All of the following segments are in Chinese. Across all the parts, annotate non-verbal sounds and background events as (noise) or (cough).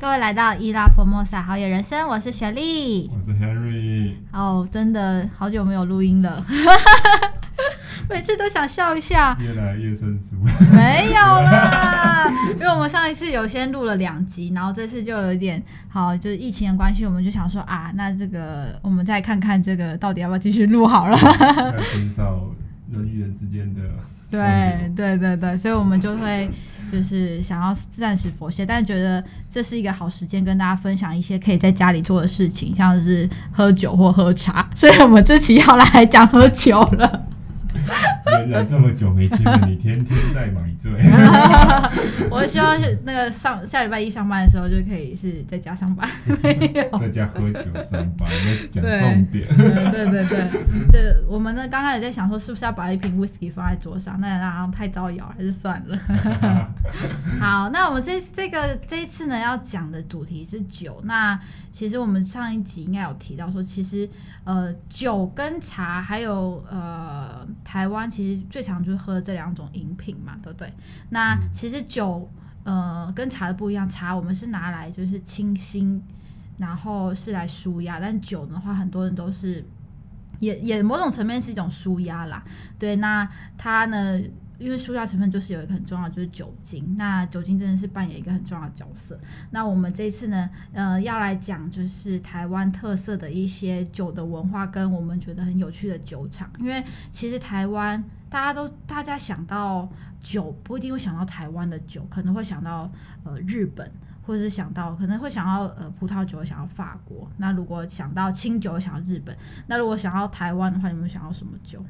各位来到伊拉佛莫萨好野人生，我是雪莉，我是 Henry。哦，真的好久没有录音了，(laughs) 每次都想笑一下，越来越生疏。没有啦，因为我们上一次有先录了两集，然后这次就有一点好，就是疫情的关系，我们就想说啊，那这个我们再看看这个到底要不要继续录好了，减少人与人之间的。(laughs) 对对对对，所以我们就会就是想要暂时佛系，但是觉得这是一个好时间跟大家分享一些可以在家里做的事情，像是喝酒或喝茶，所以我们这期要来讲喝酒了。原来这么久没听了，你天天在买醉。(laughs) 我希望是那个上下礼拜一上班的时候就可以是在家上班，没 (laughs) 有在家喝酒上班，要讲重点。对对对对，就我们呢刚开始在想说是不是要把一瓶 whisky 放在桌上，那那太招摇，还是算了。(laughs) 好，那我们这这个这一次呢要讲的主题是酒。那其实我们上一集应该有提到说，其实呃酒跟茶还有呃。台湾其实最常就是喝这两种饮品嘛，对不对？那其实酒，呃，跟茶的不一样，茶我们是拿来就是清新，然后是来舒压，但酒的话，很多人都是也也某种层面是一种舒压啦。对，那它呢？因为舒压成分就是有一个很重要，就是酒精。那酒精真的是扮演一个很重要的角色。那我们这次呢，呃，要来讲就是台湾特色的一些酒的文化，跟我们觉得很有趣的酒厂。因为其实台湾大家都大家想到酒，不一定会想到台湾的酒，可能会想到呃日本，或者是想到可能会想到呃葡萄酒，想到法国。那如果想到清酒，想到日本。那如果想到台湾的话，你们想要什么酒？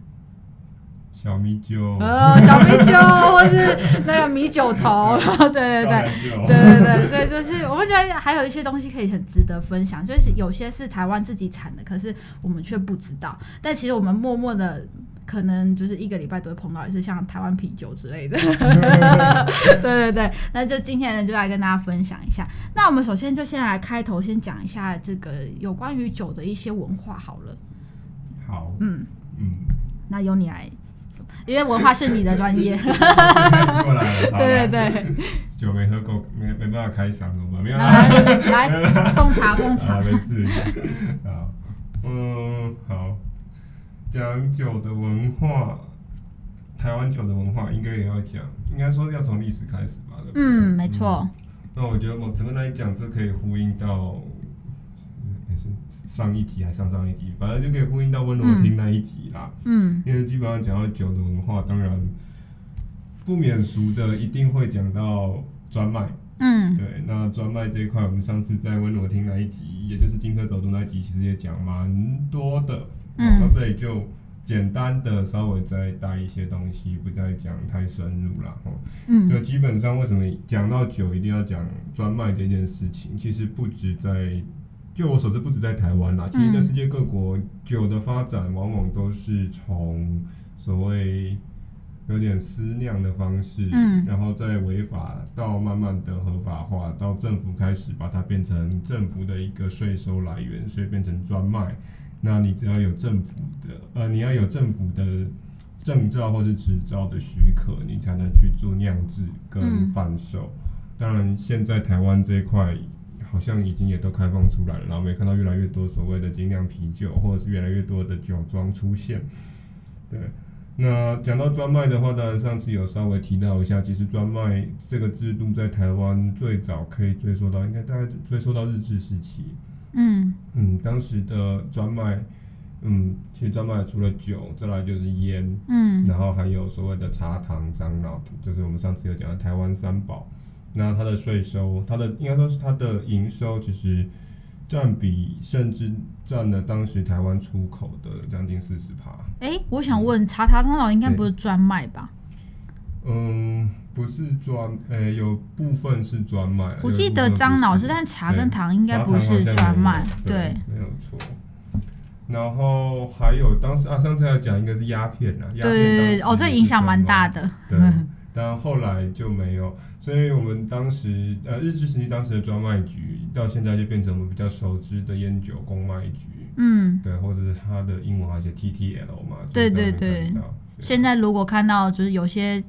小米酒，呃，小米酒，(laughs) 或是那个米酒头，对对对，对对对，所以就是我们觉得还有一些东西可以很值得分享，就是有些是台湾自己产的，可是我们却不知道。但其实我们默默的，可能就是一个礼拜都会碰到，也是像台湾啤酒之类的。(laughs) 对对对，那就今天呢，就来跟大家分享一下。那我们首先就先来开头，先讲一下这个有关于酒的一些文化好了。好，嗯嗯，那由你来。因为文化是你的专业，(laughs) 过来了。对对对，酒没喝够，没没办法开嗓，怎么办？没有来来奉茶奉茶。好，没事。好，嗯，好。讲酒的文化，台湾酒的文化应该也要讲，应该说要从历史开始吧？对不对？嗯，没错。那我觉得我整个来讲，这可以呼应到。上一集还上上一集，反正就可以呼应到温柔听那一集啦。嗯，因为基本上讲到酒的文化，当然不免俗的一定会讲到专卖。嗯，对，那专卖这一块，我们上次在温柔听那一集，也就是金车走读那一集，其实也讲蛮多的。嗯，到这里就简单的稍微再带一些东西，不再讲太深入了。嗯，就基本上为什么讲到酒一定要讲专卖这件事情，其实不止在。就我所知，不止在台湾啦，其实在世界各国，酒的发展往往都是从所谓有点私酿的方式，嗯，然后再违法到慢慢的合法化，到政府开始把它变成政府的一个税收来源，所以变成专卖。那你只要有政府的，呃，你要有政府的证照或是执照的许可，你才能去做酿制跟贩售。当然，现在台湾这一块。好像已经也都开放出来了，然后我们也看到越来越多所谓的精酿啤酒，或者是越来越多的酒庄出现。对，那讲到专卖的话，当然上次有稍微提到一下，其实专卖这个制度在台湾最早可以追溯到，应该大概追溯到日治时期。嗯嗯，当时的专卖，嗯，其实专卖除了酒，再来就是烟，嗯，然后还有所谓的茶糖、樟脑，就是我们上次有讲的台湾三宝。那它的税收，它的应该说是它的营收，其实占比甚至占了当时台湾出口的将近四十趴。哎、欸，我想问，茶茶樟脑应该不是专卖吧？嗯，不是专，诶、欸，有部分是专卖。我记得张老师，但茶跟糖应该不是专卖。对，对没有错。然后还有当时啊，上次要讲应该是鸦片啊，鸦片对对对，哦，这影响蛮大的。对，但后来就没有。所以我们当时，呃，日治时期当时的专卖局，到现在就变成我们比较熟知的烟酒公卖局，嗯，对，或者是它的英文还写 TTL 嘛，对对对。现在如果看到就是有些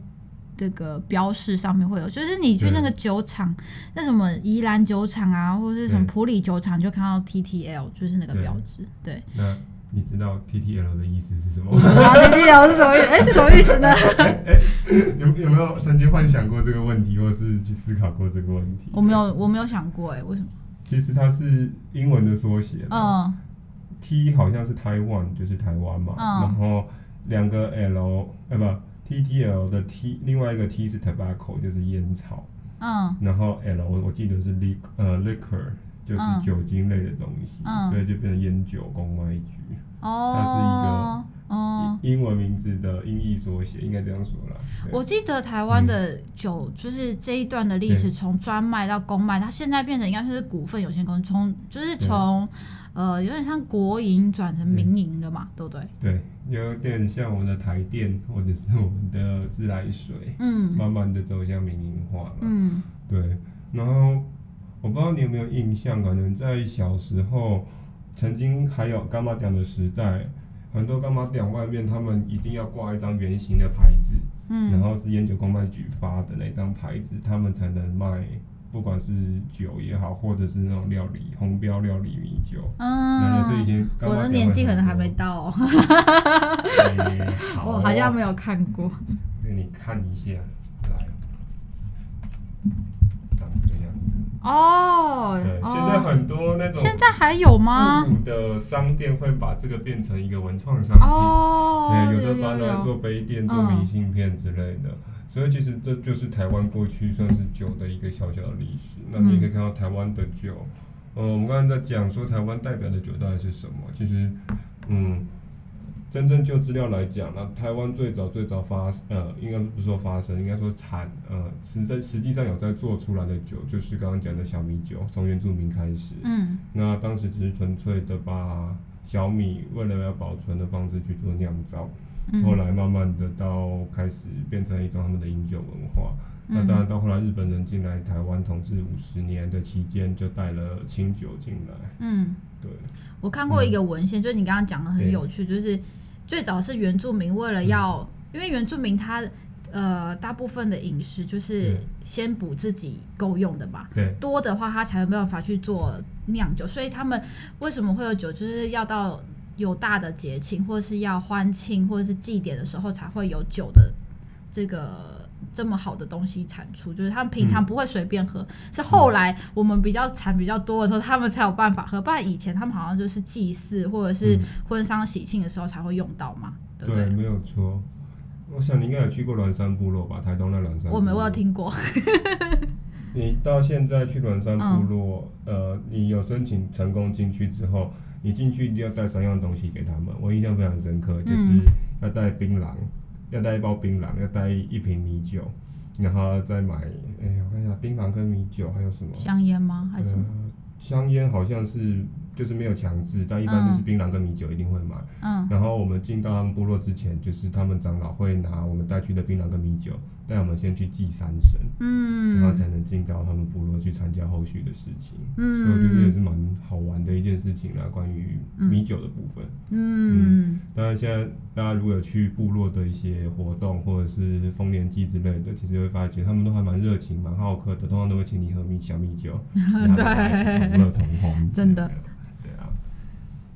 这个标示上面会有，就是你去那个酒厂，那什么宜兰酒厂啊，或者是什么普里酒厂，就看到 TTL，就是那个标志。对。那你知道 TTL 的意思是什么？我不知道 TTL 是什么意思？(laughs) 哎、欸，是什么意思呢？有有没有曾经幻想过这个问题，或是去思考过这个问题？我没有，我没有想过、欸，哎，为什么？其实它是英文的缩写。嗯。T 好像是台湾，就是台湾嘛。嗯。然后两个 L，哎不，TTL 的 T，另外一个 T 是 tobacco，就是烟草。嗯。然后 L 我我记得是 liq 呃 liquor。就是酒精类的东西，嗯、所以就变成烟酒公卖局。哦，它是一个英文名字的音译缩写，应该这样说啦。我记得台湾的酒，就是这一段的历史，从专卖到公卖，它现在变成应该是股份有限公司，从就是从呃有点像国营转成民营了嘛，对不对？对，有点像我们的台电或者是我们的自来水，嗯，慢慢的走向民营化了。嗯，对，然后。我不知道你有没有印象，可能在小时候，曾经还有干妈店的时代，很多干妈店外面他们一定要挂一张圆形的牌子，嗯，然后是烟酒公卖局发的那张牌子，他们才能卖，不管是酒也好，或者是那种料理红标料理米酒，嗯，那是已经我的年纪可能还没到，哦，(laughs) (laughs) 我好像没有看过，给你看一下。哦，对，现在很多那种现在还有吗？复古的商店会把这个变成一个文创商品，哦，对，有的把它拿来做杯垫、做明信片之类的。所以其实这就是台湾过去算是酒的一个小小的历史。那你可以看到台湾的酒，呃，我们刚才在讲说台湾代表的酒到底是什么？其实，嗯。真正就资料来讲，那台湾最早最早发呃，应该不是说发生，应该说产呃，实在实际上有在做出来的酒，就是刚刚讲的小米酒，从原住民开始。嗯。那当时只是纯粹的把小米为了要保存的方式去做酿造，嗯、后来慢慢的到开始变成一种他们的饮酒文化。嗯、那当然到后来日本人进来台湾统治五十年的期间，就带了清酒进来。嗯。对。我看过一个文献，嗯、就是你刚刚讲的很有趣，就是。最早是原住民为了要，嗯、因为原住民他呃大部分的饮食就是先补自己够用的嘛，对，多的话他才有办法去做酿酒，所以他们为什么会有酒，就是要到有大的节庆或者是要欢庆或者是祭典的时候才会有酒的这个。这么好的东西产出，就是他们平常不会随便喝，嗯、是后来我们比较产比较多的时候，他们才有办法喝。不然以前他们好像就是祭祀或者是婚丧喜庆的时候才会用到嘛，嗯、对不对？没有错。我想你应该有去过鸾山部落吧？台东那鸾山。我没，我有听过。(laughs) 你到现在去鸾山部落，嗯、呃，你有申请成功进去之后，你进去一定要带三样东西给他们。我印象非常深刻，就是要带槟榔。要带一包槟榔，要带一瓶米酒，然后再买。哎、欸，我看一下，槟榔跟米酒还有什么？香烟吗？还是、呃、香烟？好像是就是没有强制，但一般就是槟榔跟米酒一定会买。嗯。然后我们进到他们部落之前，就是他们长老会拿我们带去的槟榔跟米酒。带我们先去祭山神，嗯，然后才能进到他们部落去参加后续的事情，嗯，所以我觉得也是蛮好玩的一件事情啦。关于米酒的部分，嗯，当然现在大家如果有去部落的一些活动或者是丰年祭之类的，其实会发觉他们都还蛮热情、蛮好客的，通常都会请你喝米小米酒，(laughs) 对，乐同红，真的。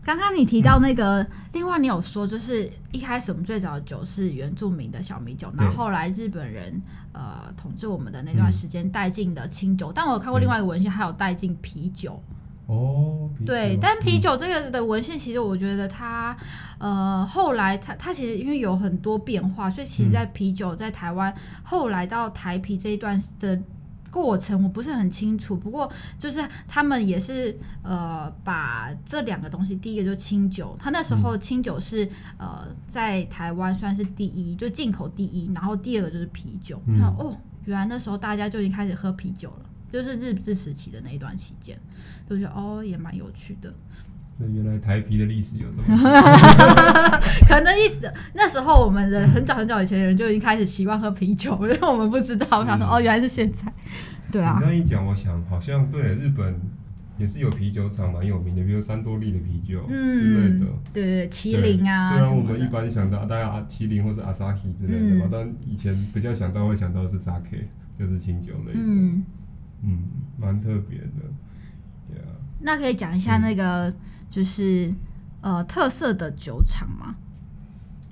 刚刚你提到那个，嗯、另外你有说，就是一开始我们最早的酒是原住民的小米酒，对然后后来日本人呃统治我们的那段时间带进的清酒，嗯、但我有看过另外一个文献，还有带进啤酒。哦，对，但啤酒这个的文献，其实我觉得它呃后来它它其实因为有很多变化，所以其实在啤酒在台湾、嗯、后来到台啤这一段的。过程我不是很清楚，不过就是他们也是呃把这两个东西，第一个就是清酒，他那时候清酒是呃在台湾算是第一，就进口第一，然后第二个就是啤酒。嗯、然后哦，原来那时候大家就已经开始喝啤酒了，就是日治时期的那一段期间，就觉得哦也蛮有趣的。那原来台啤的历史有这么 (laughs) (laughs) 可能一直那时候我们的很早很早以前的人就已经开始习惯喝啤酒，(laughs) 因为我们不知道。他说：“哦，原来是现在。”对啊。你这样一讲，我想好像对日本也是有啤酒厂蛮有名的，比如三多利的啤酒之类的，嗯、对对，麒麟啊。虽然我们一般想到大家阿麒麟或是阿萨奇之类的嘛，嗯、但以前比较想到会想到的是 Sake，就是清酒类的。嗯嗯，蛮特别的。对啊。那可以讲一下那个就是、嗯、呃特色的酒厂吗？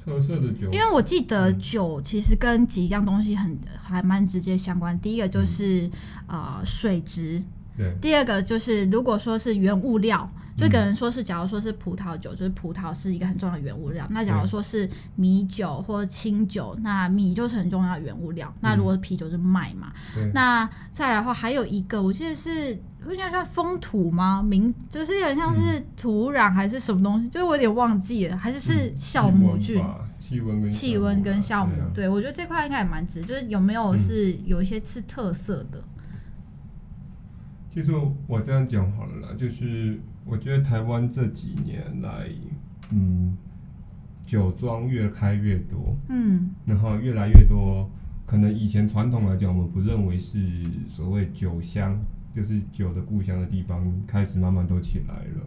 特色的酒，因为我记得酒其实跟几样东西很还蛮直接相关。第一个就是呃、水质，对。第二个就是如果说是原物料，就可能说是假如说是葡萄酒，就是葡萄是一个很重要的原物料。那假如说是米酒或清酒，那米就是很重要的原物料。那如果是啤酒是麦嘛，那再来的话还有一个，我记得是应该算风土吗？名就是有点像是土壤还是什么东西，就是我有点忘记了，还是是酵母菌。气温跟气温跟酵母，对，我觉得这块应该也蛮值，就是有没有是有一些是特色的。其实我这样讲好了啦，就是我觉得台湾这几年来，嗯，酒庄越开越多，嗯，然后越来越多，可能以前传统来讲，我们不认为是所谓酒乡，就是酒的故乡的地方，开始慢慢都起来了。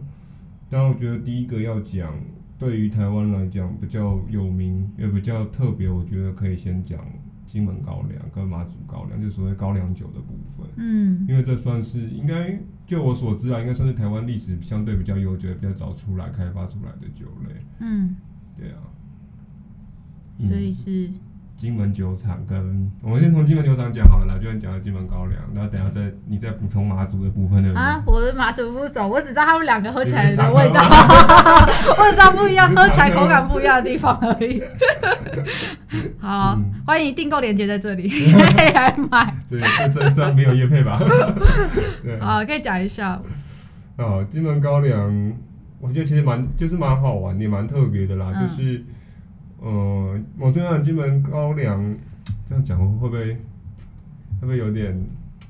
但我觉得第一个要讲。对于台湾来讲，比较有名也比较特别，我觉得可以先讲金门高粱跟马祖高粱，就所谓高粱酒的部分。嗯，因为这算是应该就我所知啊，应该算是台湾历史相对比较悠久、比较早出来开发出来的酒类。嗯，对啊。嗯、所以是。金门酒厂跟我们先从金门酒厂讲好了啦，就讲到金门高粱，然后等下再你再补充马祖的部分的。啊，我的马祖不走，我只知道他们两个喝起来的味道，(laughs) 我只知道不一样，喝起来口感不一样的地方而已。(laughs) 好，嗯、欢迎订购链接在这里，可以来买。(laughs) 对，这这没有叶配吧？对，好，可以讲一下。哦，金门高粱，我觉得其实蛮就是蛮好玩，也蛮特别的啦，嗯、就是。呃，我这样基本高粱这样讲会不会会不会有点？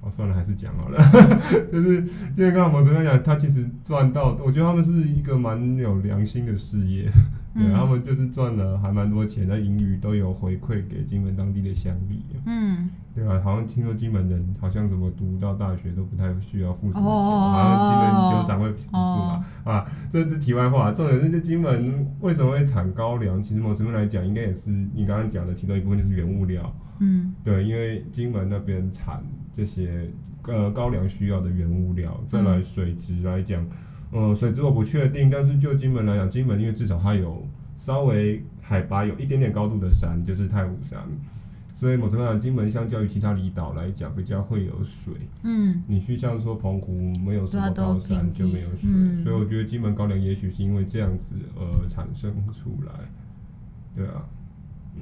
哦，算了，还是讲好了。(laughs) 就是就是刚好我这边讲，他其实赚到，我觉得他们是一个蛮有良心的事业。对，他们就是赚了还蛮多钱，那盈余都有回馈给金门当地的乡里。嗯，对吧？好像听说金门人好像什么读到大学都不太需要付什么钱，好像金门酒厂会补助嘛。啊，这是题外话。重点是，这金门为什么会产高粱？其实某层面来讲，应该也是你刚刚讲的其中一部分，就是原物料。嗯，对，因为金门那边产这些呃高粱需要的原物料，再来水质来讲。嗯，水质我不确定，但是就金门来讲，金门因为至少它有稍微海拔有一点点高度的山，就是太武山，所以某种程度上，金门相较于其他离岛来讲，比较会有水。嗯，你去像说澎湖没有什么高山就没有水，嗯、所以我觉得金门高粱也许是因为这样子而产生出来。对啊，嗯。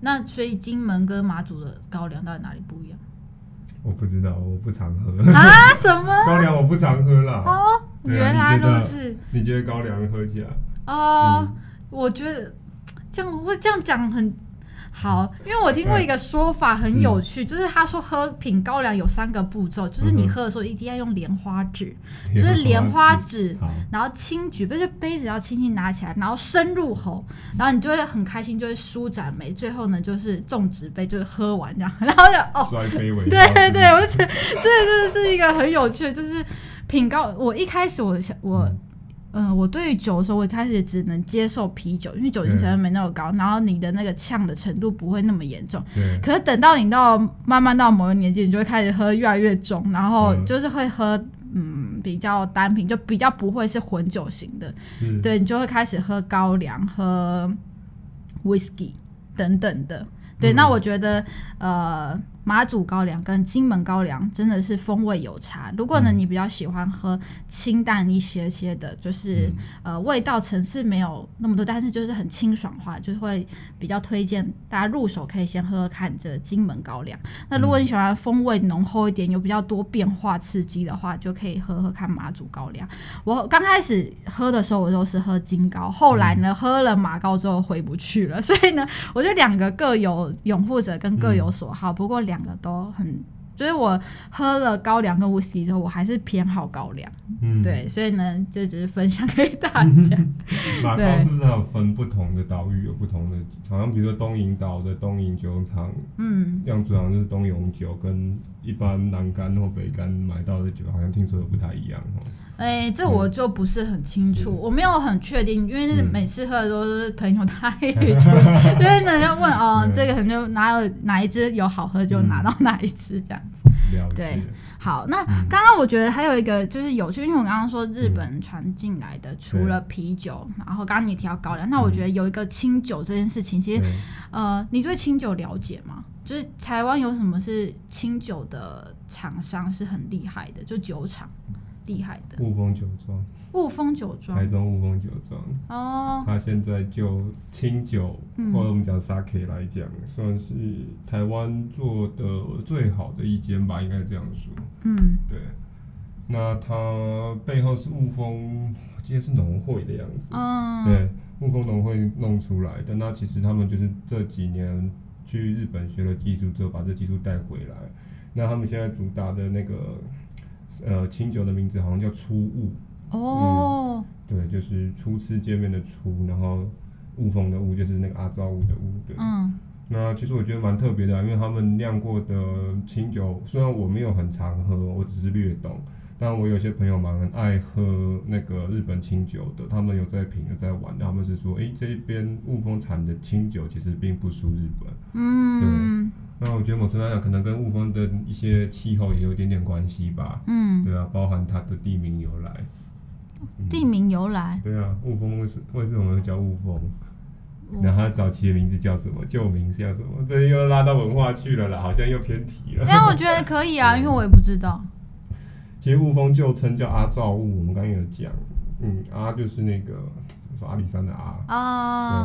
那所以金门跟马祖的高粱到底哪里不一样？我不知道，我不常喝。啊？什么？(laughs) 高粱我不常喝啦。哦。原来如此你，你觉得高粱喝起来？哦、呃，嗯、我觉得这样我这样讲很好，因为我听过一个说法很有趣，嗯、就是他说喝品高粱有三个步骤，就是你喝的时候一定要用莲花指，就是莲花指，然后轻举，就是杯子要轻轻拿起来，然后深入喉，然后你就会很开心，就会舒展眉，最后呢就是种植杯，就是喝完这样，然后就哦，(laughs) 对对对，我就觉得这真的是一个很有趣的，就是。品高，我一开始我想我，嗯、呃，我对于酒的时候，我一开始也只能接受啤酒，因为酒精成分没那么高，然后你的那个呛的程度不会那么严重。对可是等到你到慢慢到某个年纪，你就会开始喝越来越重，然后就是会喝嗯比较单品，就比较不会是混酒型的。是对，你就会开始喝高粱、喝 whisky 等等的。对，那我觉得呃。马祖高粱跟金门高粱真的是风味有差。如果呢，你比较喜欢喝清淡一些些的，就是呃味道层次没有那么多，但是就是很清爽化，就是会比较推荐大家入手可以先喝喝看这金门高粱。那如果你喜欢风味浓厚一点，有比较多变化刺激的话，就可以喝喝看马祖高粱。我刚开始喝的时候，我都是喝金高，后来呢喝了马高之后回不去了，(laughs) 所以呢，我觉得两个各有拥护者跟各有所好。不过两。两个都很就是我喝了高粱跟威士忌之后，我还是偏好高粱。嗯，对，所以呢，就只是分享给大家。(laughs) 马高是不是还有分不同的岛屿有不同的？好像比如说东引岛的东引酒厂，嗯，酿酒好像就是东永酒，跟一般南干或北干买到的酒，好像听说的不太一样哦。哎、欸，这我就不是很清楚，嗯、我没有很确定，因为每次喝的都是朋友他也 (laughs) (laughs) 就，所以呢要问哦，嗯、这个可能就哪有哪一支有好喝就拿到哪一支这样子。嗯、对，好，那刚刚我觉得还有一个就是有趣，因为我刚刚说日本传进来的，除了啤酒，嗯、然后刚刚你提到高粱，那我觉得有一个清酒这件事情，其实呃，你对清酒了解吗？就是台湾有什么是清酒的厂商是很厉害的，就酒厂。厉害的雾峰酒庄，雾峰酒庄，台中雾峰酒庄哦，他现在就清酒，嗯、或者我们讲 Sake 来讲，算是台湾做的最好的一间吧，应该这样说。嗯，对。那他背后是雾峰，我记得是农会的样子。嗯，对，雾峰农会弄出来的。那其实他们就是这几年去日本学了技术之后，把这技术带回来。那他们现在主打的那个。呃，清酒的名字好像叫初雾哦、嗯，对，就是初次见面的初，然后雾峰的雾就是那个阿造雾的雾，对。嗯。那其实我觉得蛮特别的、啊，因为他们酿过的清酒，虽然我没有很常喝，我只是略懂，但我有些朋友蛮爱喝那个日本清酒的，他们有在品，有在玩，他们是说，诶、欸，这边雾峰产的清酒其实并不输日本，嗯。对那我觉得某程度来讲，可能跟雾峰的一些气候也有一点点关系吧。嗯，对啊，包含它的地名由来。嗯、地名由来。对啊，雾峰为什为什么会叫雾峰？然后它早期的名字叫什么？旧名叫什么？这又拉到文化去了啦，好像又偏题了。但我觉得可以 (laughs) 啊，因为我也不知道。其实雾峰旧称叫阿造雾，我们刚刚有讲，嗯，阿就是那个。说阿里山的阿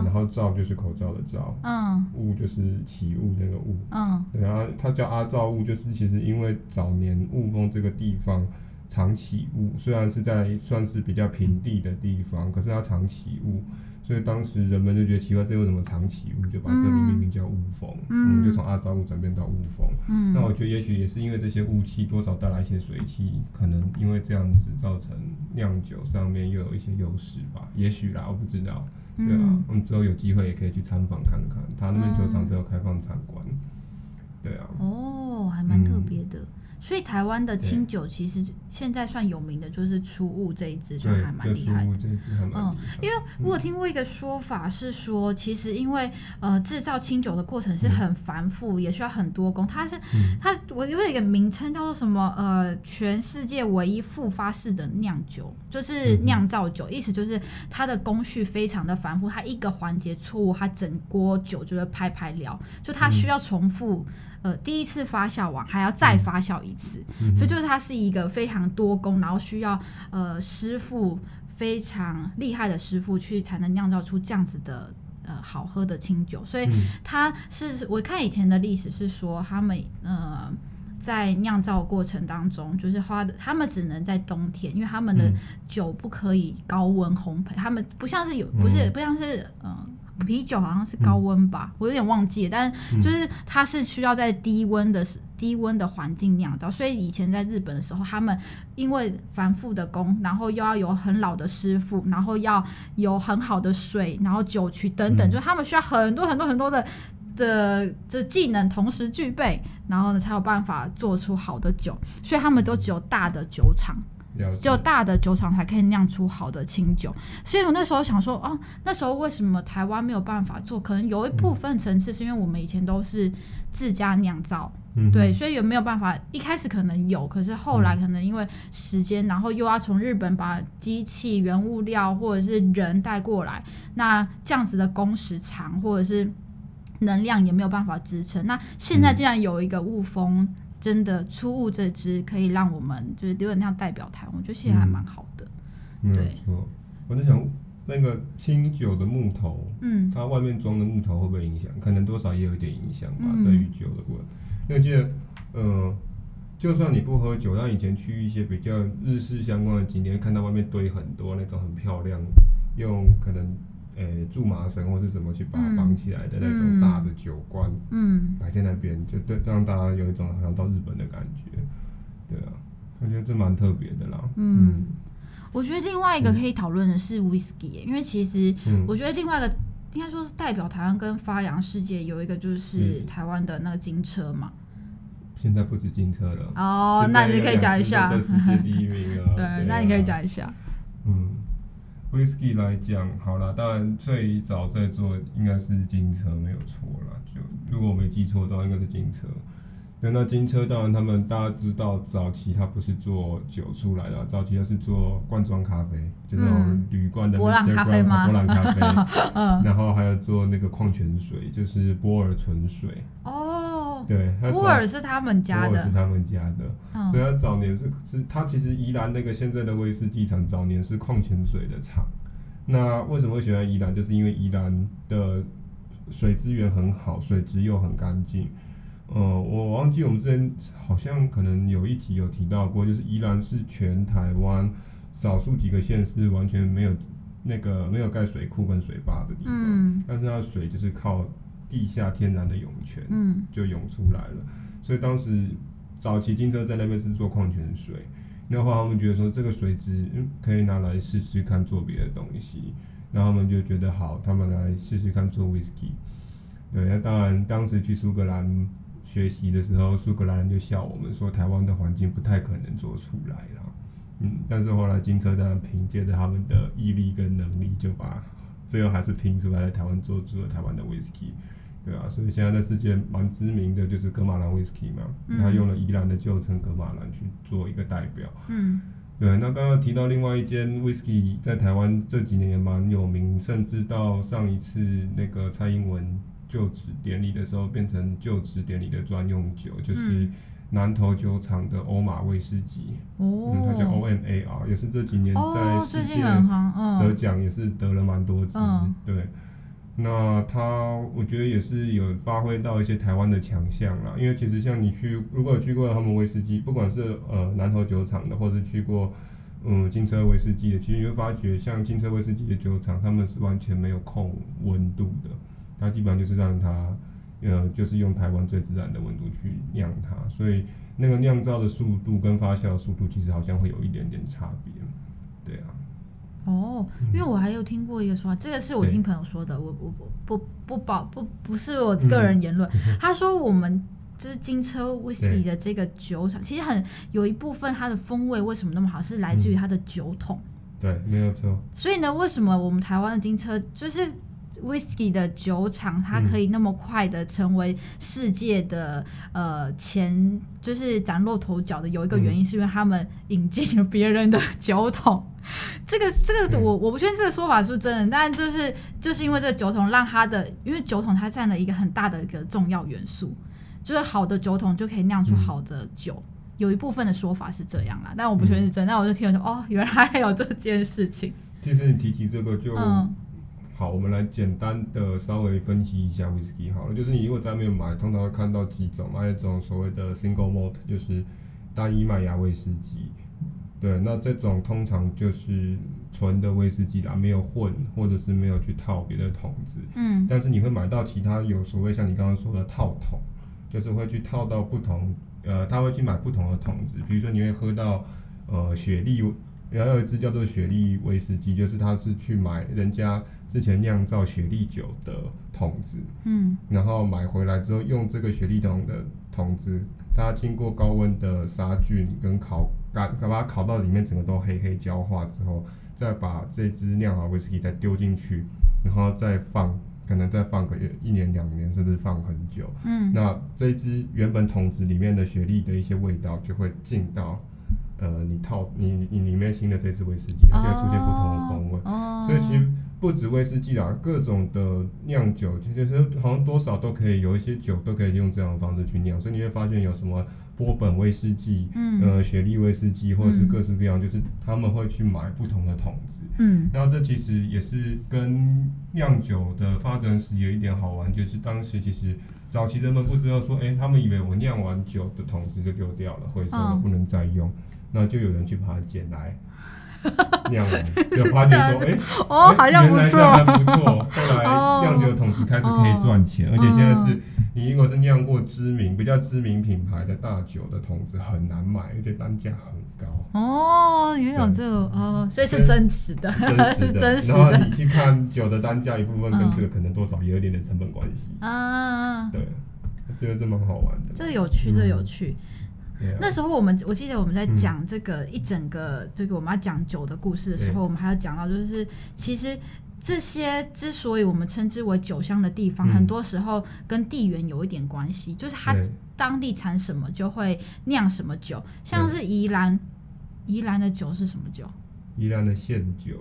然后罩就是口罩的罩，嗯，雾就是起雾那个雾，嗯，对啊，它叫阿造雾，就是其实因为早年雾峰这个地方常起雾，虽然是在算是比较平地的地方，可是它常起雾。所以当时人们就觉得奇怪，这为什么常起雾？就把这里命名叫雾峰，嗯，嗯，就从阿造雾转变到雾峰。嗯，那我觉得也许也是因为这些雾气多少带来一些水汽，可能因为这样子造成酿酒上面又有一些优势吧？也许啦，我不知道。对啊，嗯，我们之后有机会也可以去参访看看，他那边酒厂都有开放参观。对啊。哦，还蛮特别的。嗯所以台湾的清酒其实现在算有名的，就是初雾这一支就还蛮厉害的。嗯，因为我有听过一个说法是说，其实因为呃制造清酒的过程是很繁复，也需要很多工。它是它我有一个名称叫做什么呃，全世界唯一复发式的酿酒，就是酿造酒，意思就是它的工序非常的繁复，它一个环节错误，它整锅酒就会拍拍了，就它需要重复。呃，第一次发酵完还要再发酵一次，嗯、所以就是它是一个非常多工，然后需要呃师傅非常厉害的师傅去才能酿造出这样子的呃好喝的清酒。所以它是我看以前的历史是说，他们呃在酿造过程当中，就是花的他们只能在冬天，因为他们的酒不可以高温烘焙，他们不像是有不是不像是嗯。呃啤酒好像是高温吧，嗯、我有点忘记了，但就是它是需要在低温的低温的环境酿造，所以以前在日本的时候，他们因为繁复的工，然后又要有很老的师傅，然后要有很好的水，然后酒曲等等，嗯、就他们需要很多很多很多的的这技能同时具备，然后呢才有办法做出好的酒，所以他们都只有大的酒厂。只有大的酒厂才可以酿出好的清酒，所以我那时候想说，哦，那时候为什么台湾没有办法做？可能有一部分层次是因为我们以前都是自家酿造，嗯、对，所以有没有办法？一开始可能有，可是后来可能因为时间，然后又要从日本把机器、原物料或者是人带过来，那这样子的工时长，或者是能量也没有办法支撑。那现在既然有一个雾峰。真的初物这支可以让我们就是有点像代表台湾，我觉得其实还蛮好的。嗯、对，我在想，那个清酒的木头，嗯，它外面装的木头会不会影响？可能多少也有一点影响吧，嗯、对于酒的部分。因为记得，呃，就算你不喝酒，像以前去一些比较日式相关的景点，看到外面堆很多那种很漂亮，用可能呃苧麻绳或是什么去把它绑起来的那种大的酒罐，嗯，摆在那边，就对让大家有一种好像到日本的感觉，对啊，我觉得这蛮特别的啦。嗯，嗯我觉得另外一个可以讨论的是 whisky，因为其实我觉得另外一个应该说是代表台湾跟发扬世界有一个就是台湾的那个金车嘛。现在不止金车了哦，(laughs) 那你可以讲一下。世界第一名啊！对，那你可以讲一下。嗯，Whisky 来讲，好了，当然最早在做应该是金车没有错啦，就如果我没记错的话，应该是金车。对，那金车当然他们大家知道，早期它不是做酒出来的，早期它是做罐装咖啡，就那种铝罐的。波浪咖啡吗？波浪咖啡。嗯。(laughs) 然后还有做那个矿泉水，就是波尔纯水。哦。对。波尔是他们家的。波尔是他们家的。嗯。所以他早年是是，他其实宜兰那个现在的威士忌厂，早年是矿泉水的厂。那为什么会选在宜兰？就是因为宜兰的水资源很好，水质又很干净。呃，我忘记我们之前好像可能有一集有提到过，就是宜兰是全台湾少数几个县市完全没有那个没有盖水库跟水坝的地方，嗯、但是它水就是靠地下天然的涌泉，嗯，就涌出来了。所以当时早期金车在那边是做矿泉水，那后他们觉得说这个水质可以拿来试试看做别的东西，然后他们就觉得好，他们来试试看做 whisky。对，那当然当时去苏格兰。学习的时候，苏格兰人就笑我们说，台湾的环境不太可能做出来了。嗯，但是后来金车当然凭借着他们的毅力跟能力，就把最后还是拼出来，在台湾做出了台湾的 whisky，对啊，所以现在在世界蛮知名的就是格马兰 whisky 嘛，他用了宜兰的旧称格马兰去做一个代表。嗯，对。那刚刚提到另外一间 whisky 在台湾这几年也蛮有名，甚至到上一次那个蔡英文。就职典礼的时候，变成就职典礼的专用酒，就是南投酒厂的欧马威士忌。哦、嗯，它叫 O M A R，也是这几年在世界得奖，也是得了蛮多次。嗯、对，那它我觉得也是有发挥到一些台湾的强项啦。因为其实像你去，如果有去过他们威士忌，不管是呃南投酒厂的，或是去过嗯金车威士忌的，其实你会发觉，像金车威士忌的酒厂，他们是完全没有控温度的。它基本上就是让它，呃，就是用台湾最自然的温度去酿它，所以那个酿造的速度跟发酵的速度其实好像会有一点点差别，对啊。哦，因为我还有听过一个说法，嗯、这个是我听朋友说的，对我我不不不保不不是我个人言论。嗯、他说我们就是金车威士忌的这个酒厂，其实很有一部分它的风味为什么那么好，是来自于它的酒桶。对，没有错。所以呢，为什么我们台湾的金车就是？Whisky 的酒厂，它可以那么快的成为世界的、嗯、呃前，就是崭露头角的，有一个原因是因为他们引进了别人的酒桶。(laughs) 这个这个我我不确定这个说法是不是真的，但就是就是因为这个酒桶让它的，因为酒桶它占了一个很大的一个重要元素，就是好的酒桶就可以酿出好的酒。嗯、有一部分的说法是这样啦，但我不确定是真的。那、嗯、我就听了说，哦，原来还有这件事情。其实你提起这个就。嗯好，我们来简单的稍微分析一下 whisky 好了，就是你如果在外面买，通常会看到几种，买一种所谓的 single malt，就是单一麦芽威士忌。对，那这种通常就是纯的威士忌啦，没有混或者是没有去套别的桶子。嗯。但是你会买到其他有所谓像你刚刚说的套桶，就是会去套到不同，呃，他会去买不同的桶子，比如说你会喝到呃雪莉，然后有一支叫做雪莉威士忌，就是他是去买人家。之前酿造雪莉酒的桶子，嗯，然后买回来之后，用这个雪莉桶的桶子，它经过高温的杀菌跟烤干，把它烤到里面整个都黑黑焦化之后，再把这支酿好威士忌再丢进去，然后再放，可能再放个一年两年，甚至放很久，嗯，那这支原本桶子里面的雪莉的一些味道就会进到，呃，你套你你里面新的这支威士忌，它就会出现不同的风味，哦，所以其实。不止威士忌啦，各种的酿酒，其实好像多少都可以有一些酒都可以用这样的方式去酿，所以你会发现有什么波本威士忌，嗯，呃，雪莉威士忌，或者是各式各样，嗯、就是他们会去买不同的桶子，嗯，然后这其实也是跟酿酒的发展史有一点好玩，就是当时其实早期人们不知道说，哎、欸，他们以为我酿完酒的桶子就丢掉了，回收了不能再用，哦、那就有人去把它捡来。(laughs) 酿完，就发现说，哎、欸，(laughs) 哦，好像不错，还不错。后来 (laughs) 酿酒桶子开始可以赚钱，而且现在是。你如果是酿过知名、比较知名品牌的大酒的桶子很难买，而且单价很高。哦，原来有这个哦，所以是真实的，真实的。(laughs) 真实的。然后你去看酒的单价，一部分跟这个可能多少也有一点点成本关系。啊，对，这个真蛮好玩的。这个有趣，这个有趣。那时候我们，我记得我们在讲这个一整个这个我们要讲酒的故事的时候，我们还要讲到，就是其实。这些之所以我们称之为酒香的地方，嗯、很多时候跟地缘有一点关系，就是它当地产什么就会酿什么酒。像是宜兰，宜兰的酒是什么酒？宜兰的县酒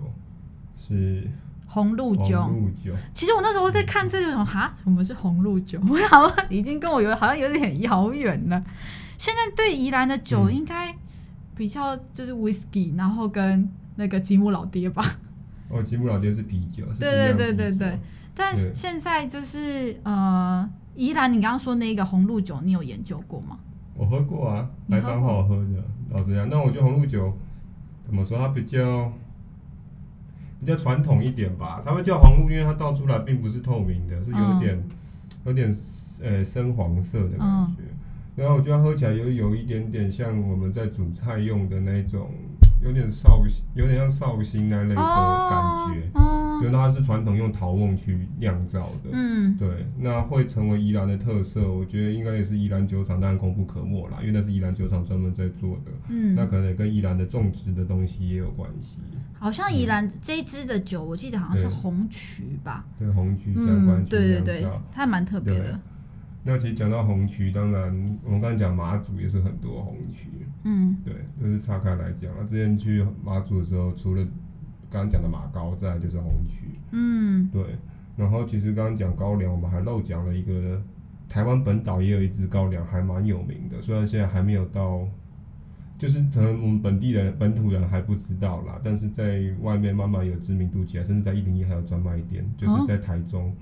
是红露酒。红露酒。其实我那时候在看这种哈，什么是红露酒？(laughs) 我好像已经跟我有好像有点遥远了。现在对宜兰的酒应该比较就是 whisky，然后跟那个吉姆老爹吧。哦，吉姆老爹是啤酒，对对对对对。但是现在就是呃，宜兰，你刚刚说那个红露酒，你有研究过吗？我喝过啊，还蛮好喝的，老实讲。那我觉得红露酒怎么说？它比较比较传统一点吧。它会叫红露，因为它倒出来并不是透明的，是有点、嗯、有点呃深黄色的感觉。嗯、然后我觉得喝起来有有一点点像我们在煮菜用的那种。有点绍，有点像绍兴那类的感觉，哦，就那它是传统用陶瓮去酿造的，嗯，对，那会成为宜兰的特色，我觉得应该也是宜兰酒厂，当然功不可没啦，因为那是宜兰酒厂专门在做的，嗯，那可能也跟宜兰的种植的东西也有关系。好像宜兰这一支的酒，我记得好像是红曲吧？对，红曲相关，对对对，它还蛮特别的。那其实讲到红曲，当然我们刚才讲马祖也是很多红曲，嗯，对，就是岔开来讲那。之前去马祖的时候，除了刚刚讲的马高，再来就是红曲，嗯，对。然后其实刚刚讲高粱，我们还漏讲了一个，台湾本岛也有一支高粱还蛮有名的，虽然现在还没有到，就是可能我们本地人、本土人还不知道啦，但是在外面慢慢有知名度起来，甚至在一零一还有专卖店，就是在台中，哦、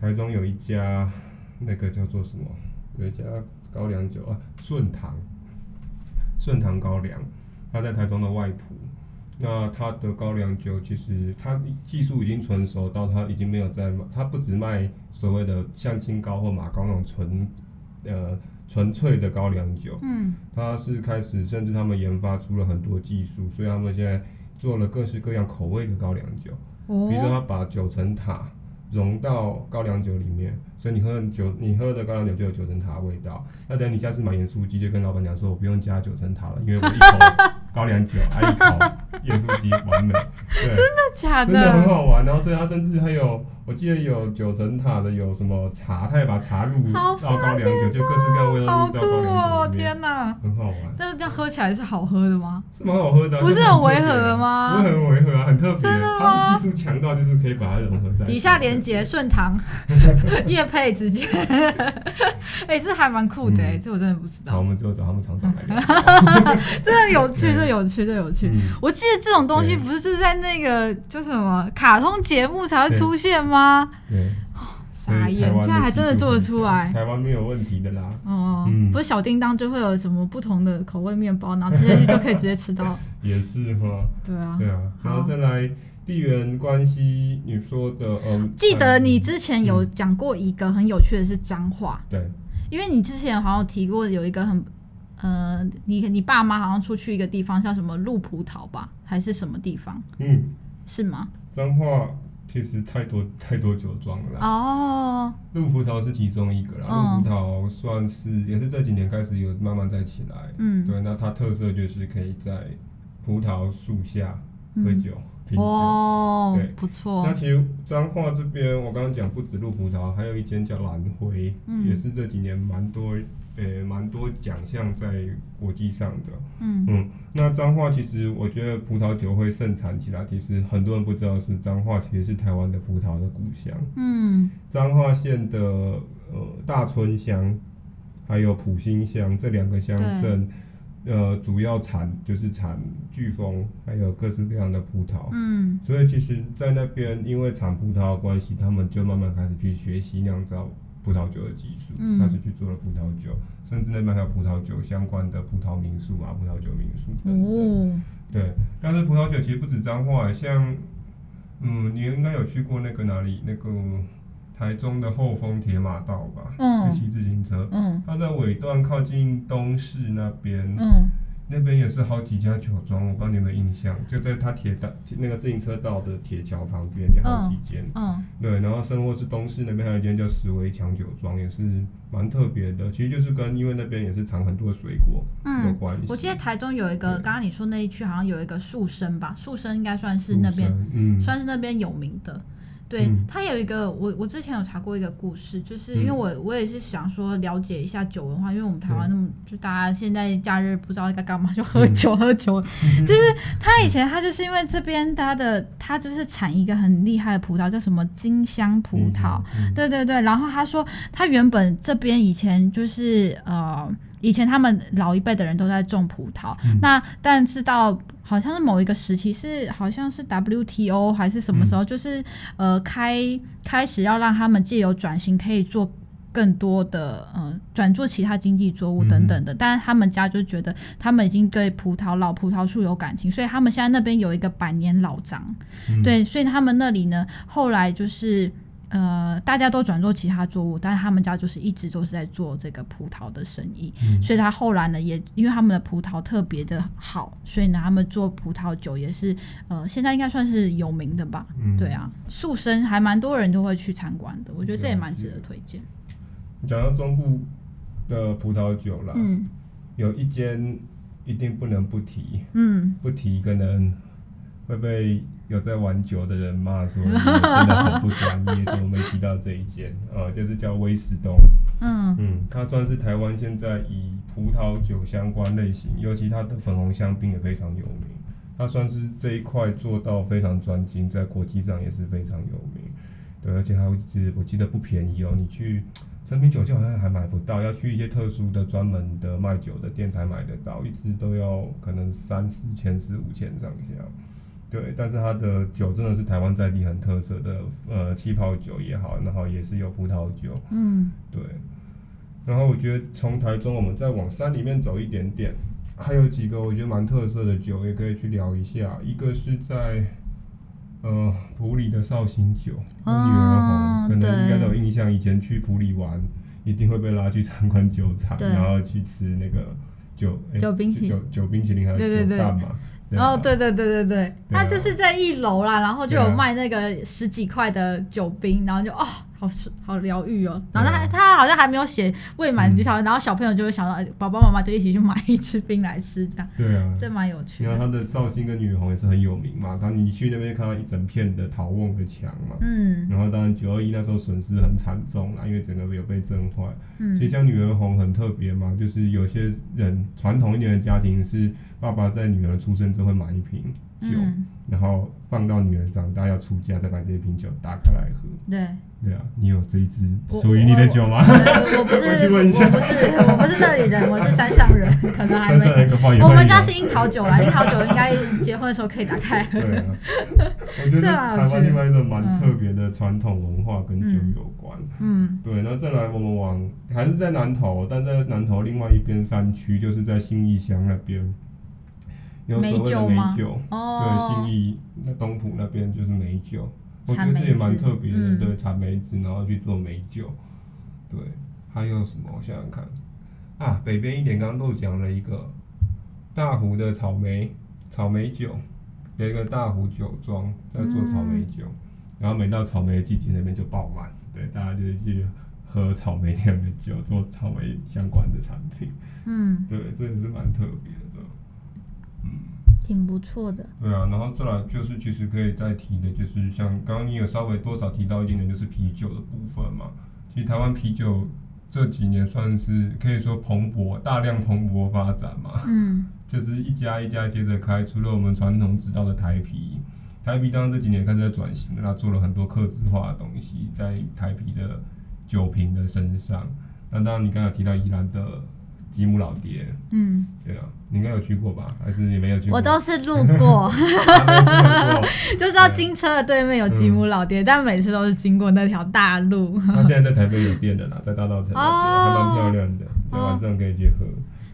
台中有一家。那个叫做什么？有一家高粱酒啊，顺堂，顺堂高粱，他在台中的外埔。那他的高粱酒其实他技术已经成熟到他已经没有在卖，他不只卖所谓的香精高或马高那种纯呃纯粹的高粱酒。嗯，他是开始甚至他们研发出了很多技术，所以他们现在做了各式各样口味的高粱酒。哦，比如说他把九层塔融到高粱酒里面。所以你喝酒，你喝的高粱酒就有九层塔的味道。那等你下次买盐酥鸡，就跟老板娘说，我不用加九层塔了，因为我一口高粱酒，还一口盐酥鸡完美。对，真的假的？真的很好玩。然后所以它甚至还有，我记得有九层塔的，有什么茶，他也把茶入到高粱酒，就各式各样味道入到高粱酒里面。天哪，很好玩。但是这样喝起来是好喝的吗？是蛮好喝的，不是很违和吗？不是很违和啊，很特别。真的吗？技术强到就是可以把它融合在。底下连接顺堂业。(laughs) 可以直接，(laughs) 哎、欸，这还蛮酷的哎，嗯、这我真的不知道。好，我们之后找他们厂长来聊。真的有趣，这有趣，这有趣。我记得这种东西不是就是在那个叫什么卡通节目才会出现吗？对，傻眼，现在还真的做得出来。台湾没有问题的啦。哦，嗯、不是小叮当就会有什么不同的口味面包，然后吃下去就可以直接吃到。(laughs) 也是哈。对啊。对啊，然后再来。地缘关系，你说的，嗯，记得你之前有讲过一个很有趣的是脏话，对，因为你之前好像提过有一个很，呃，你你爸妈好像出去一个地方，叫什么鹿葡萄吧，还是什么地方？嗯，是吗？彰化其实太多太多酒庄了哦，鹿葡萄是其中一个啦，鹿葡萄算是也是这几年开始有慢慢在起来，嗯，对，那它特色就是可以在葡萄树下喝酒。哦，对，不错。那其实彰化这边，我刚刚讲不止鹿葡萄，还有一间叫蓝辉，嗯、也是这几年蛮多，呃，蛮多奖项在国际上的。嗯嗯。那彰化其实，我觉得葡萄酒会盛产起来，其实很多人不知道是彰化其实是台湾的葡萄的故乡。嗯。彰化县的呃大村乡，还有埔心乡这两个乡镇。呃，主要产就是产巨峰，还有各式各样的葡萄。嗯，所以其实，在那边因为产葡萄的关系，他们就慢慢开始去学习酿造葡萄酒的技术，嗯，他是去做了葡萄酒，甚至那边还有葡萄酒相关的葡萄民宿啊，葡萄酒民宿等等。哦，对，但是葡萄酒其实不止彰化，像，嗯，你应该有去过那个哪里？那个台中的后丰铁马道吧？嗯，骑自行车。嗯，它在尾段靠近东势那边。嗯。那边也是好几家酒庄，我不知道你有没有印象，就在他铁道那个自行车道的铁桥旁边，有好几间。嗯，嗯对，然后甚或是东市那边还有一间叫石围墙酒庄，也是蛮特别的。其实就是跟因为那边也是产很多水果有关系。我记得台中有一个，刚刚你说那一区好像有一个树生吧，树生应该算是那边，嗯，算是那边有名的。对，他有一个，我我之前有查过一个故事，就是因为我我也是想说了解一下酒文化，因为我们台湾那么就大家现在假日不知道该干嘛，就喝酒 (laughs) 喝酒。就是他以前他就是因为这边他的他就是产一个很厉害的葡萄，叫什么金香葡萄，对对对。然后他说他原本这边以前就是呃。以前他们老一辈的人都在种葡萄，嗯、那但是到好像是某一个时期是好像是 WTO 还是什么时候，嗯、就是呃开开始要让他们借由转型可以做更多的呃转做其他经济作物等等的，嗯、但是他们家就觉得他们已经对葡萄老葡萄树有感情，所以他们现在那边有一个百年老张，嗯、对，所以他们那里呢后来就是。呃，大家都转做其他作物，但是他们家就是一直都是在做这个葡萄的生意，嗯、所以他后来呢，也因为他们的葡萄特别的好，所以呢，他们做葡萄酒也是呃，现在应该算是有名的吧？嗯、对啊，树生还蛮多人都会去参观的，我觉得这也蛮值得推荐。讲到中部的葡萄酒啦，嗯，有一间一定不能不提，嗯，不提可能会被。有在玩酒的人骂说，(laughs) 你真的很不专业，怎么没提到这一件？呃，就是叫威士东。嗯嗯，它算是台湾现在以葡萄酒相关类型，尤其它的粉红香槟也非常有名。它算是这一块做到非常专精，在国际上也是非常有名。对，而且它一直我记得不便宜哦，你去成品酒窖好像还买不到，要去一些特殊的专门的卖酒的店才买得到，一支都要可能三四千、四五千上下。对，但是它的酒真的是台湾在地很特色的，呃，气泡酒也好，然后也是有葡萄酒，嗯，对。然后我觉得从台中我们再往山里面走一点点，还有几个我觉得蛮特色的酒，也可以去聊一下。一个是在呃普里的绍兴酒，女儿红，可能应该都有印象，以前去普里玩一定会被拉去参观酒厂，然后去吃那个酒酒冰淇淋，酒酒冰淇淋还有酒蛋嘛。哦，对对对对对，他就是在一楼啦，然后就有卖那个十几块的酒冰，然后就哦。好好疗愈哦，然后他他好像还没有写未满几条，然后小朋友就会想到爸爸妈妈就一起去 (laughs) 买一支冰来吃，这样对啊，这蛮有趣的。然后他的绍兴跟女儿红也是很有名嘛，然后你去那边看到一整片的陶瓮的墙嘛，嗯，然后当然九二一那时候损失很惨重啦，因为整个有被震坏。嗯，其实像女儿红很特别嘛，就是有些人传统一点的家庭是爸爸在女儿出生之后会买一瓶酒，然后放到女儿长大要出嫁再把这一瓶酒打开来喝。对。对啊，你有这一支属于你的酒吗？我不是，(laughs) 我不是，我不是那里人，我是山上人，(laughs) 可能还没。我们家是樱桃酒啦，(laughs) 樱桃酒应该结婚的时候可以打开。对啊，我觉得台湾另外一个蛮特别的传统文化跟酒有关。嗯，对，那再来我们往还是在南投，但在南投另外一边山区，就是在新义乡那边，有所谓的美酒对，新义那东浦那边就是美酒。我觉得这也蛮特别的，嗯、对，产梅子然后去做美酒，对，还有什么？我想想看，啊，北边一点，刚刚漏讲了一个大湖的草莓草莓酒，有一个大湖酒庄在做草莓酒，嗯、然后每到草莓的季节，那边就爆满，对，大家就去喝草莓酿的酒，做草莓相关的产品，嗯，对，这也是蛮特别。挺不错的，对啊，然后再来就是其实可以再提的，就是像刚刚你有稍微多少提到一点点，就是啤酒的部分嘛。其实台湾啤酒这几年算是可以说蓬勃，大量蓬勃发展嘛。嗯，(laughs) 就是一家一家接着开，除了我们传统知道的台啤，台啤当然这几年开始在转型，那做了很多客制化的东西在台啤的酒瓶的身上。那当然你刚才提到宜兰的。吉姆老爹。嗯，对啊，你应该有去过吧？还是你没有去过？我都是路过，(laughs) 就知道金车的对面有吉姆老爹，嗯、但每次都是经过那条大路。他现在在台北有店的啦，在大道城那边，哦、还蛮漂亮的，对，晚上可以去喝。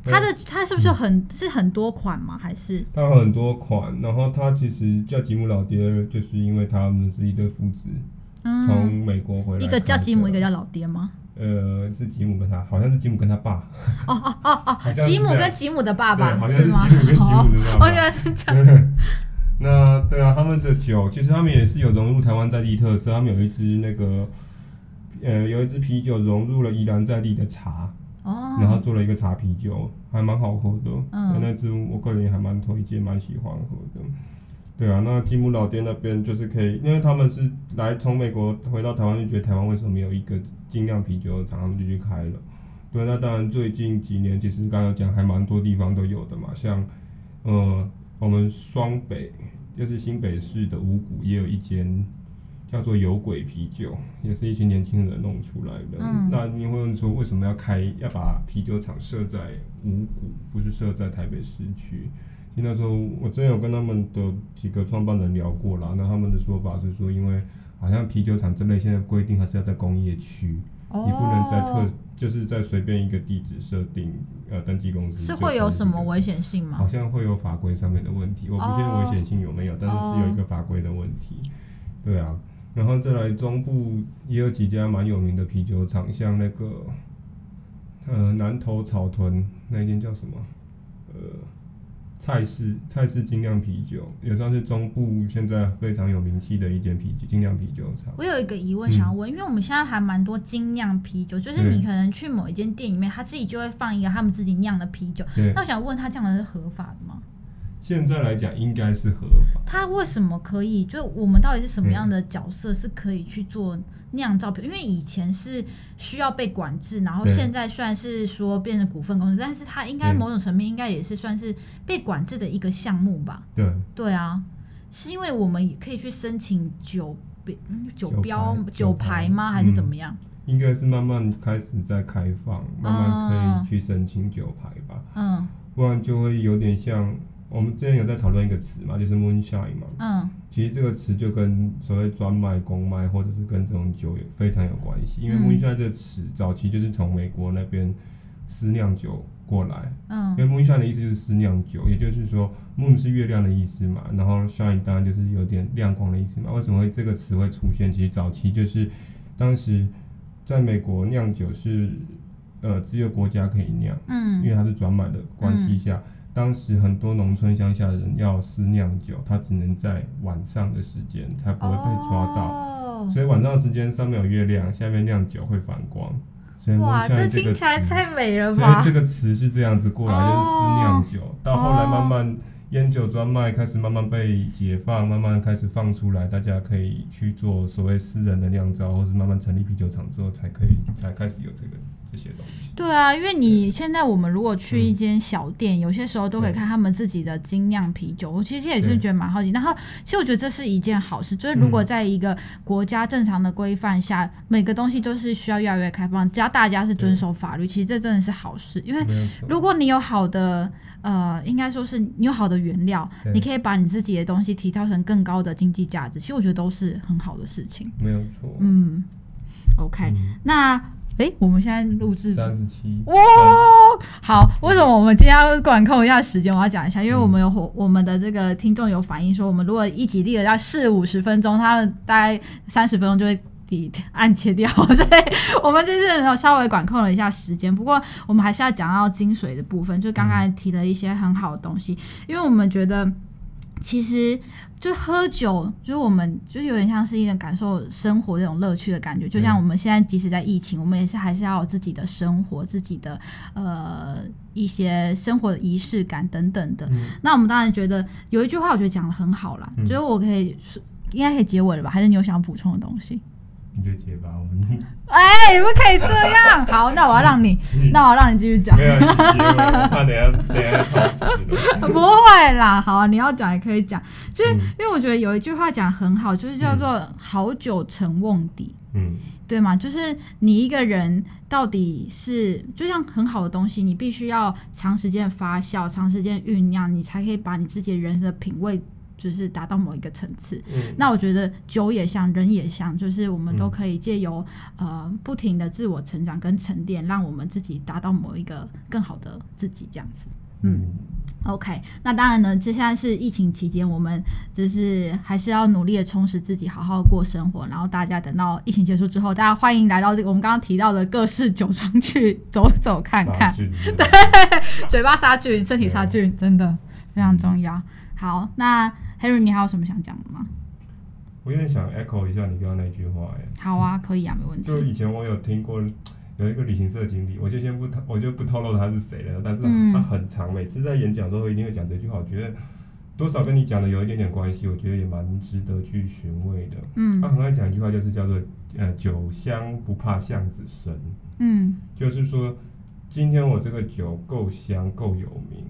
它的它是不是很、嗯、是很多款吗？还是它有很多款，然后它其实叫吉姆老爹，就是因为他们是一对父子，从、嗯、美国回来，一个叫吉姆，一个叫老爹吗？呃，是吉姆跟他，好像是吉姆跟他爸。哦哦哦哦，(laughs) 吉姆跟吉姆的爸爸好像是吉姆跟吉姆的爸爸。哦，原来是这样。(laughs) 那对啊，他们的酒其实他们也是有融入台湾在地特色，他们有一支那个呃，有一支啤酒融入了宜兰在地的茶。哦，然后做了一个茶啤酒，还蛮好喝的。嗯，那支我个人也还蛮推荐，蛮喜欢喝的。对啊，那吉姆老爹那边就是可以，因为他们是来从美国回到台湾，就觉得台湾为什么没有一个精酿啤酒厂，他们就去开了。对，那当然最近几年其实刚刚讲还蛮多地方都有的嘛，像呃我们双北就是新北市的五股也有一间。叫做有鬼啤酒，也是一群年轻人弄出来的。嗯、那你会问说，为什么要开，要把啤酒厂设在五股，不是设在台北市区？那时候我真有跟他们的几个创办人聊过啦，那他们的说法是说，因为好像啤酒厂这类现在规定还是要在工业区，哦、你不能在特，就是在随便一个地址设定呃登记公司。是会有什么危险性吗？好像会有法规上面的问题，我不确定危险性有没有，哦、但是是有一个法规的问题。对啊。然后再来中部也有几家蛮有名的啤酒厂，像那个呃南投草屯那间叫什么呃蔡氏蔡氏精酿啤酒，也算是中部现在非常有名气的一间啤酒精酿啤酒厂。我有一个疑问想要问，嗯、因为我们现在还蛮多精酿啤酒，就是你可能去某一间店里面，他自己就会放一个他们自己酿的啤酒。那我想问他这样的是合法的吗？现在来讲应该是合法。他为什么可以？就我们到底是什么样的角色是可以去做酿造啤？因为以前是需要被管制，然后现在虽然是说变成股份公司，但是它应该某种层面应该也是算是被管制的一个项目吧？对对啊，是因为我们也可以去申请酒标酒标酒牌吗？还是怎么样？应该是慢慢开始在开放，慢慢可以去申请酒牌吧？嗯，不然就会有点像。我们之前有在讨论一个词嘛，就是 moonshine 嘛。嗯。其实这个词就跟所谓专卖、公卖，或者是跟这种酒有非常有关系。因为 moonshine 这个词早期就是从美国那边私酿酒过来。嗯。因为 moonshine 的意思就是私酿酒，也就是说 moon 是月亮的意思嘛，然后 shine 当然就是有点亮光的意思嘛。为什么会这个词会出现？其实早期就是当时在美国酿酒是呃只有国家可以酿。嗯。因为它是专卖的关系下。嗯当时很多农村乡下的人要私酿酒，他只能在晚上的时间才不会被抓到，所以晚上的时间上面有月亮，下面酿酒会反光。所以哇，这听起来太美了吧！所以这个词是这样子过来，就是私酿酒，到后来慢慢烟酒专卖开始慢慢被解放，慢慢开始放出来，大家可以去做所谓私人的酿造，或是慢慢成立啤酒厂之后，才可以才开始有这个。这些东西。对啊，因为你现在我们如果去一间小店，嗯、有些时候都可以看他们自己的精酿啤酒。我其实也是觉得蛮好奇。对然后，其实我觉得这是一件好事，就是如果在一个国家正常的规范下，嗯、每个东西都是需要越来越开放，只要大家是遵守法律，其实这真的是好事。因为如果你有好的呃，应该说是你有好的原料，你可以把你自己的东西提高成更高的经济价值。其实我觉得都是很好的事情。没有错。嗯，OK，、嗯、那。哎，我们现在录制三十七哇，好，为什么我们今天要管控一下时间？我要讲一下，因为我们有我们的这个听众有反映说，我们如果一集立了要四五十分钟，他大概三十分钟就会抵按切掉，所以我们这次稍微管控了一下时间。不过我们还是要讲到精髓的部分，就刚刚提了一些很好的东西，因为我们觉得。其实就喝酒，就是我们就有点像是一种感受生活这种乐趣的感觉。就像我们现在即使在疫情，我们也是还是要有自己的生活，自己的呃一些生活的仪式感等等的。嗯、那我们当然觉得有一句话，我觉得讲的很好啦，嗯、就是我可以应该可以结尾了吧？还是你有想要补充的东西？你就结吧，我们。哎，你不可以这样。好，那我要让你，(laughs) 那我要让你继续讲。没有，我怕等下等下超时 (laughs) 不会啦，好啊，你要讲也可以讲。就是因为我觉得有一句话讲很好，就是叫做“好酒成瓮底”。嗯，对吗？就是你一个人到底是就像很好的东西，你必须要长时间发酵、长时间酝酿，你才可以把你自己的人生的品味。就是达到某一个层次，嗯，那我觉得酒也像，人也像，就是我们都可以借由、嗯、呃不停的自我成长跟沉淀，让我们自己达到某一个更好的自己，这样子。嗯，嗯，OK，那当然呢，接下来是疫情期间，我们就是还是要努力的充实自己，好好过生活。然后大家等到疫情结束之后，大家欢迎来到这个我们刚刚提到的各式酒庄去走走看看，(laughs) 对，嘴巴杀菌，身体杀菌，真的非常重要。好，那。Harry，你还有什么想讲的吗？我有点想 echo 一下你刚刚那句话，哎，好啊，可以啊，没问题。就以前我有听过有一个旅行社经理，我就先不透，我就不透露他是谁了。但是他很长，嗯、每次在演讲的时候一定会讲这句话，我觉得多少跟你讲的有一点点关系，我觉得也蛮值得去寻味的。嗯，他很爱讲一句话，就是叫做呃“酒香不怕巷子深”。嗯，就是说今天我这个酒够香够有名。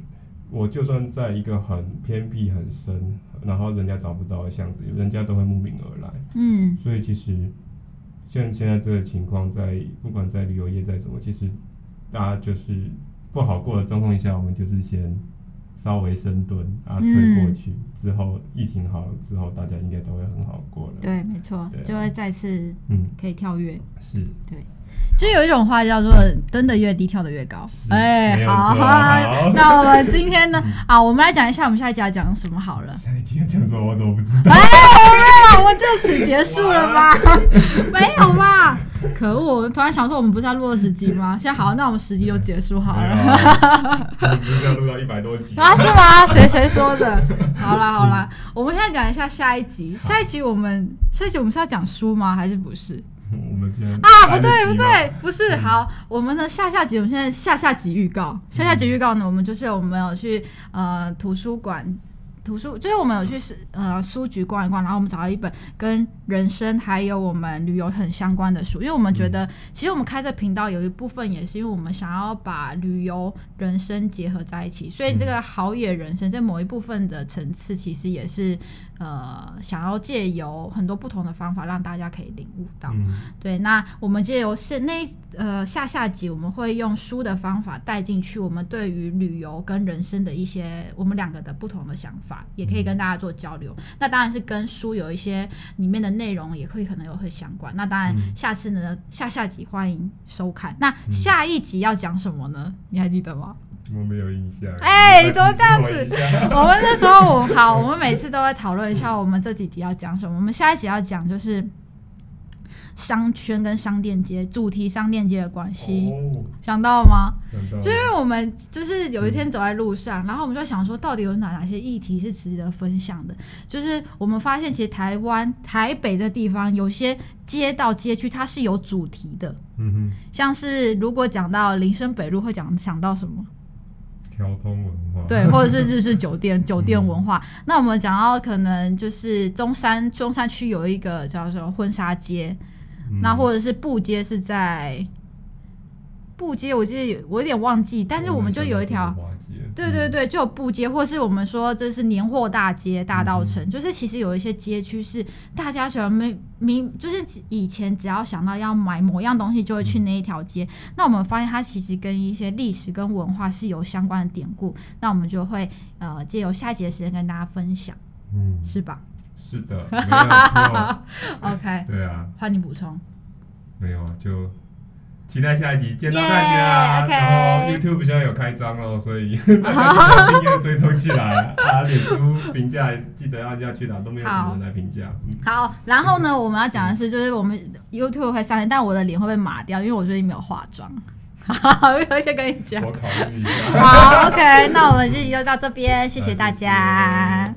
我就算在一个很偏僻、很深，然后人家找不到的巷子，人家都会慕名而来。嗯，所以其实像现在这个情况，在不管在旅游业在什么，其实大家就是不好过的状况下，我们就是先稍微深蹲啊，撑过去，之后疫情好了之后，大家应该都会很好过了。对，没错，啊、就会再次嗯可以跳跃。是，对。就有一种话叫做“登得越低，跳得越高”。哎、欸，好，好，那我们今天呢？啊，我们来讲一下我们下一集要讲什么好了。(laughs) 下一集要讲什么？我怎么不知道？哎，没有，我们就此结束了吗？(laughs) 没有吧？可恶！我突然想说，我们不是要录二十集吗？现在好，那我们十集就结束好了。我们不是要录到一百多集 (laughs) 啊？是吗？谁谁说的？好啦好啦，我们现在讲一下下一集。下一集我们下一集我们是要讲书吗？还是不是？(laughs) 我们今天啊，不对不对，不是好，我们的下下集，我们现在下下集预告，下下集预告呢，我们就是我们有去呃图书馆。图书就是我们有去是呃书局逛一逛，然后我们找到一本跟人生还有我们旅游很相关的书，因为我们觉得其实我们开这频道有一部分也是因为我们想要把旅游人生结合在一起，所以这个好野人生在某一部分的层次其实也是呃想要借由很多不同的方法让大家可以领悟到。嗯、对，那我们借由是那呃下下集我们会用书的方法带进去我们对于旅游跟人生的一些我们两个的不同的想法。也可以跟大家做交流，那当然是跟书有一些里面的内容也会可能有会相关。那当然，下次呢，下下集欢迎收看。那下一集要讲什么呢？你还记得吗？我没有印象。哎、欸，怎么这样子？(laughs) 我们那时候我好，我们每次都会讨论一下，我们这几集要讲什么。我们下一集要讲就是。商圈跟商店街主题商店街的关系，哦、想到了吗？到。就因为我们就是有一天走在路上，嗯、然后我们就想说，到底有哪哪些议题是值得分享的？就是我们发现，其实台湾台北的地方有些街道街区，它是有主题的。嗯哼。像是如果讲到林森北路，会讲想到什么？交通文化。对，或者是日式酒店 (laughs) 酒店文化。嗯、那我们讲到可能就是中山中山区有一个叫做婚纱街。那或者是布街是在布街，我记得我有点忘记，但是我们就有一条，对对对，就有布街，或是我们说这是年货大街、大稻城，就是其实有一些街区是大家喜欢没明，就是以前只要想到要买某样东西，就会去那一条街。那我们发现它其实跟一些历史跟文化是有相关的典故，那我们就会呃借由下一节的时间跟大家分享，嗯，是吧？是的，没有错。(laughs) OK，对啊，换你补充。没有啊，就期待下一集见到大家。Yeah, okay. 然后 YouTube 现在有开张了，所以 (laughs) 大家订阅追踪起来啊，脸书评价记得按下去啦，都没有什么人来评价。好，然后呢，我们要讲的是，就是我们 YouTube 会上线，但我的脸会被码掉，因为我最近没有化妆。(laughs) 好，我先跟你讲。我考虑一下。好，OK，那我们这集就到这边，谢谢大家。